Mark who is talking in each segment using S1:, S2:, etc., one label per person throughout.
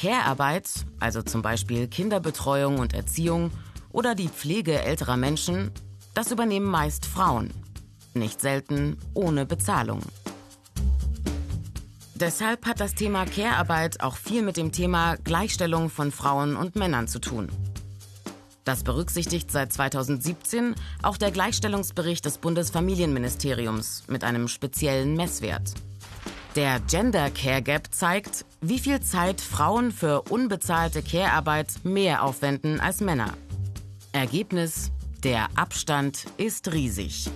S1: Care-Arbeit, also zum Beispiel Kinderbetreuung und Erziehung oder die Pflege älterer Menschen, das übernehmen meist Frauen. Nicht selten ohne Bezahlung. Deshalb hat das Thema Care-Arbeit auch viel mit dem Thema Gleichstellung von Frauen und Männern zu tun. Das berücksichtigt seit 2017 auch der Gleichstellungsbericht des Bundesfamilienministeriums mit einem speziellen Messwert. Der Gender Care Gap zeigt, wie viel Zeit Frauen für unbezahlte Care-Arbeit mehr aufwenden als Männer. Ergebnis, der Abstand ist riesig.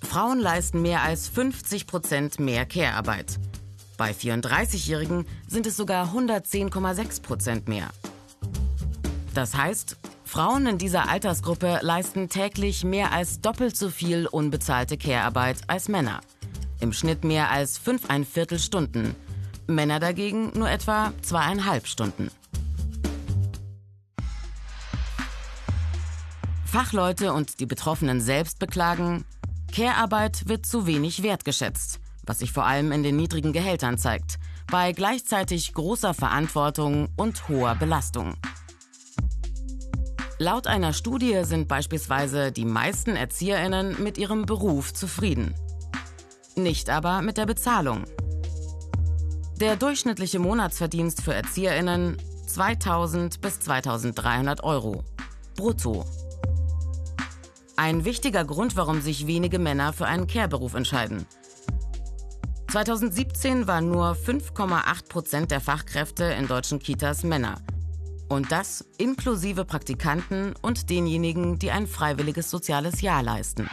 S1: Frauen leisten mehr als 50 Prozent mehr Care-Arbeit. Bei 34-Jährigen sind es sogar 110,6 Prozent mehr. Das heißt, Frauen in dieser Altersgruppe leisten täglich mehr als doppelt so viel unbezahlte Care-Arbeit als Männer. Im Schnitt mehr als fünfeinviertel Stunden. Männer dagegen nur etwa zweieinhalb Stunden. Fachleute und die Betroffenen selbst beklagen, Care-Arbeit wird zu wenig wertgeschätzt, was sich vor allem in den niedrigen Gehältern zeigt, bei gleichzeitig großer Verantwortung und hoher Belastung. Laut einer Studie sind beispielsweise die meisten Erzieherinnen mit ihrem Beruf zufrieden. Nicht aber mit der Bezahlung. Der durchschnittliche Monatsverdienst für Erzieherinnen 2000 bis 2300 Euro. Brutto. Ein wichtiger Grund, warum sich wenige Männer für einen Care-Beruf entscheiden. 2017 waren nur 5,8 Prozent der Fachkräfte in deutschen Kitas Männer. Und das inklusive Praktikanten und denjenigen, die ein freiwilliges soziales Jahr leisten.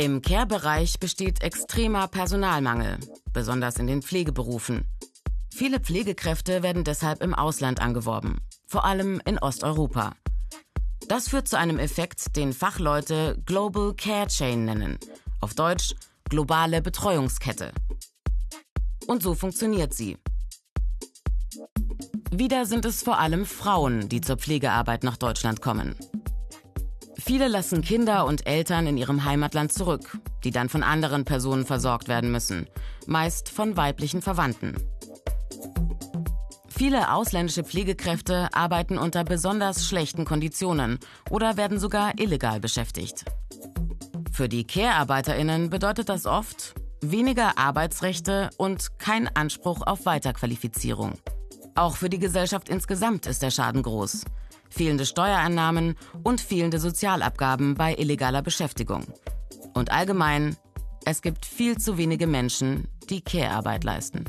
S1: Im Care-Bereich besteht extremer Personalmangel, besonders in den Pflegeberufen. Viele Pflegekräfte werden deshalb im Ausland angeworben, vor allem in Osteuropa. Das führt zu einem Effekt, den Fachleute Global Care Chain nennen, auf Deutsch globale Betreuungskette. Und so funktioniert sie. Wieder sind es vor allem Frauen, die zur Pflegearbeit nach Deutschland kommen. Viele lassen Kinder und Eltern in ihrem Heimatland zurück, die dann von anderen Personen versorgt werden müssen, meist von weiblichen Verwandten. Viele ausländische Pflegekräfte arbeiten unter besonders schlechten Konditionen oder werden sogar illegal beschäftigt. Für die Care-Arbeiterinnen bedeutet das oft weniger Arbeitsrechte und kein Anspruch auf Weiterqualifizierung. Auch für die Gesellschaft insgesamt ist der Schaden groß. Fehlende Steuereinnahmen und fehlende Sozialabgaben bei illegaler Beschäftigung. Und allgemein, es gibt viel zu wenige Menschen, die Care-Arbeit leisten.